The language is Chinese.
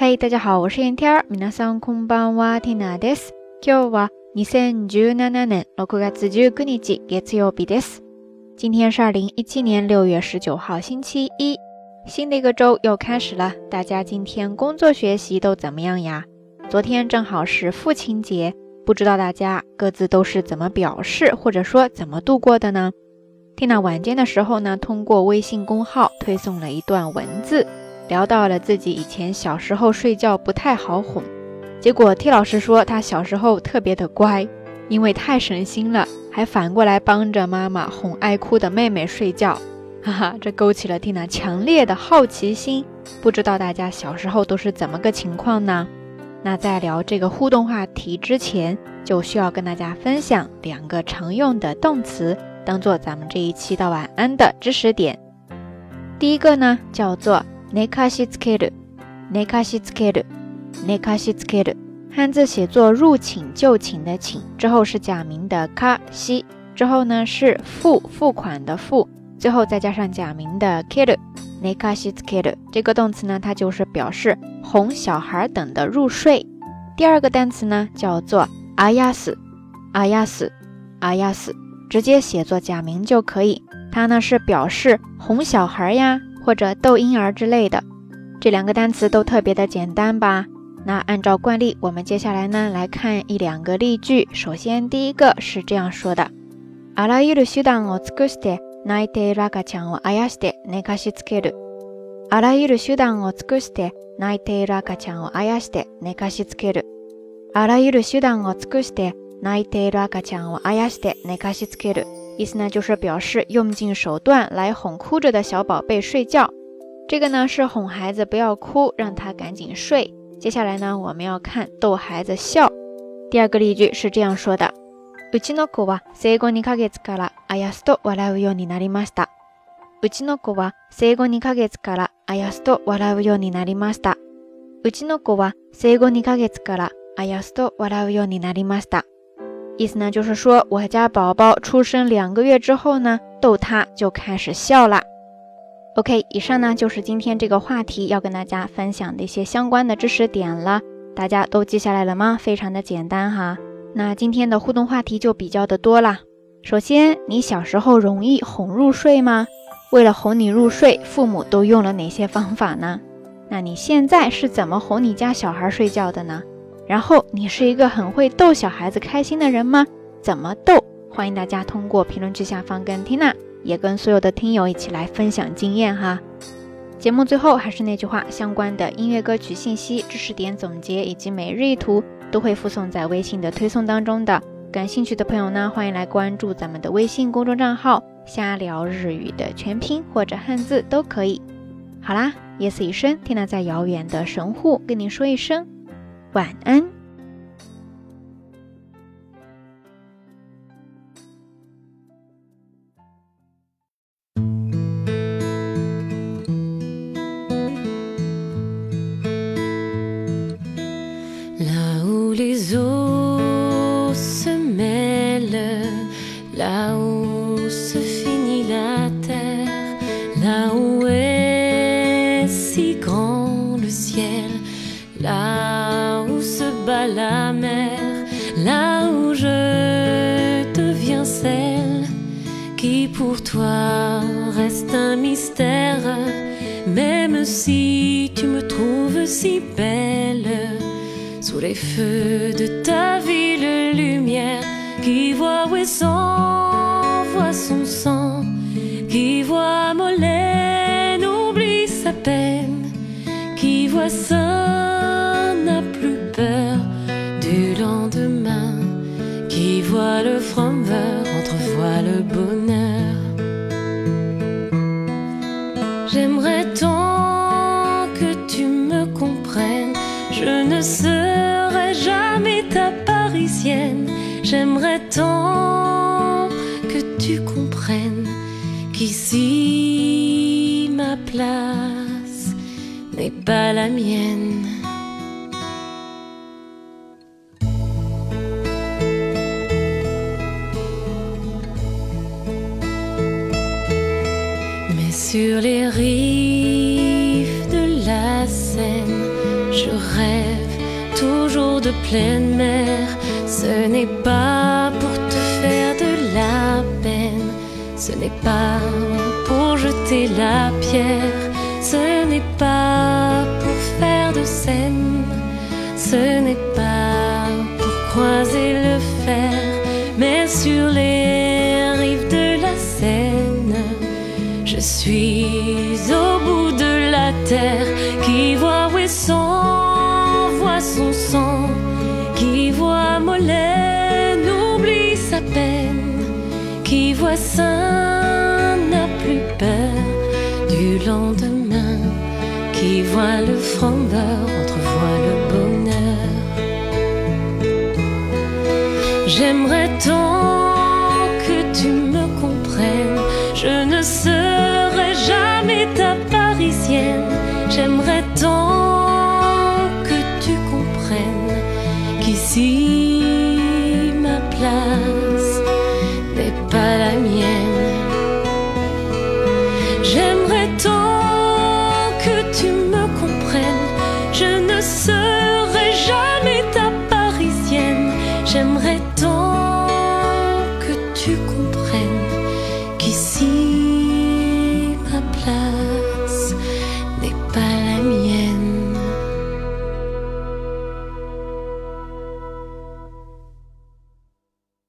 嘿，大家好，我是 Inter，皆さんこんばんは、ティナです。今日は二千十七年六月十九日、月曜日です。今天是二零一七年六月十九号，星期一，新的一个周又开始了。大家今天工作学习都怎么样呀？昨天正好是父亲节，不知道大家各自都是怎么表示，或者说怎么度过的呢？缇娜晚间的时候呢，通过微信公号推送了一段文字， 聊到了自己以前小时候睡觉不太好哄，结果 T 老师说他小时候特别的乖，因为太省心了，还反过来帮着妈妈哄爱哭的妹妹睡觉，哈哈，这勾起了蒂娜强烈的好奇心，不知道大家小时候都是怎么个情况呢？那在聊这个互动话题之前，就需要跟大家分享两个常用的动词。当做咱们这一期的晚安的知识点。第一个呢，叫做 nekashitsukeru，nekashitsukeru，nekashitsukeru，汉字写作入寝就寝的寝，之后是假名的卡西，之后呢是付付款的付，最后再加上假名的 keru，nekashitsukeru。这个动词呢，它就是表示哄小孩等的入睡。第二个单词呢，叫做 ayas，ayas，ayas。直接写作假名就可以，它呢是表示哄小孩呀，或者逗婴儿之类的。这两个单词都特别的简单吧？那按照惯例，我们接下来呢来看一两个例句。首先第一个是这样说的：あらゆる手段を尽くして泣いている赤ちゃんをあやして寝かしつける。あらゆる手段を尽くして泣いている赤ちゃんをあやして寝かしつける。あらゆる手段を尽くして泣いている赤ちゃんをあやして寝かしつける。 意思呢就是表示用尽手段来哄哭着的小宝贝睡觉。这个呢是哄孩子不要哭，让他赶紧睡。接下来呢我们要看逗孩子笑。第二个例句是这样说的：うちの子は生後2ヶ月からあやすと笑うようになりました。うちの子は生後2ヶ月からあやすと笑うようになりました。うちの子は生後2ヶ月からあやすと笑うようになりました。 意思呢，就是说我家宝宝出生两个月之后呢，逗他就开始笑了。OK，以上呢就是今天这个话题要跟大家分享的一些相关的知识点了，大家都记下来了吗？非常的简单哈。那今天的互动话题就比较的多啦。首先，你小时候容易哄入睡吗？为了哄你入睡，父母都用了哪些方法呢？那你现在是怎么哄你家小孩睡觉的呢？然后你是一个很会逗小孩子开心的人吗？怎么逗？欢迎大家通过评论区下方跟 Tina，也跟所有的听友一起来分享经验哈。节目最后还是那句话，相关的音乐歌曲信息、知识点总结以及每日一图都会附送在微信的推送当中的。感兴趣的朋友呢，欢迎来关注咱们的微信公众账号“瞎聊日语”的全拼或者汉字都可以。好啦，夜色已深，Tina 在遥远的神户跟你说一声。晚安。Là où les eaux se mêlent, là où se finit la terre, là où est si grand le ciel, là mer, là où je deviens celle qui pour toi reste un mystère, même si tu me trouves si belle, sous les feux de ta ville lumière, qui voit où voit son sang, qui voit Molène oublie sa peine, qui voit ça voit le fromeur, entrevoit le bonheur. J'aimerais tant que tu me comprennes, je ne serai jamais ta parisienne. J'aimerais tant que tu comprennes qu'ici ma place n'est pas la mienne. De la Seine, Je rêve toujours de pleine mer. Ce n'est pas pour te faire de la peine. Ce n'est pas pour jeter la pierre. Ce n'est pas pour faire de scène. Ce n'est pas pour croiser le fer. Mais sur les rives de la Seine, je suis qui voit Ouessant, voit son sang, qui voit Mollet, n'oublie sa peine, qui voit Saint, n'a plus peur du lendemain, qui voit le frondeur, entrevoit le bonheur. J'aimerais tant J'aimerais tant que tu comprennes qu'ici ma place n'est pas la mienne. J'aimerais tant que tu me comprennes, je ne serai jamais ta parisienne. J'aimerais tant que tu comprennes qu'ici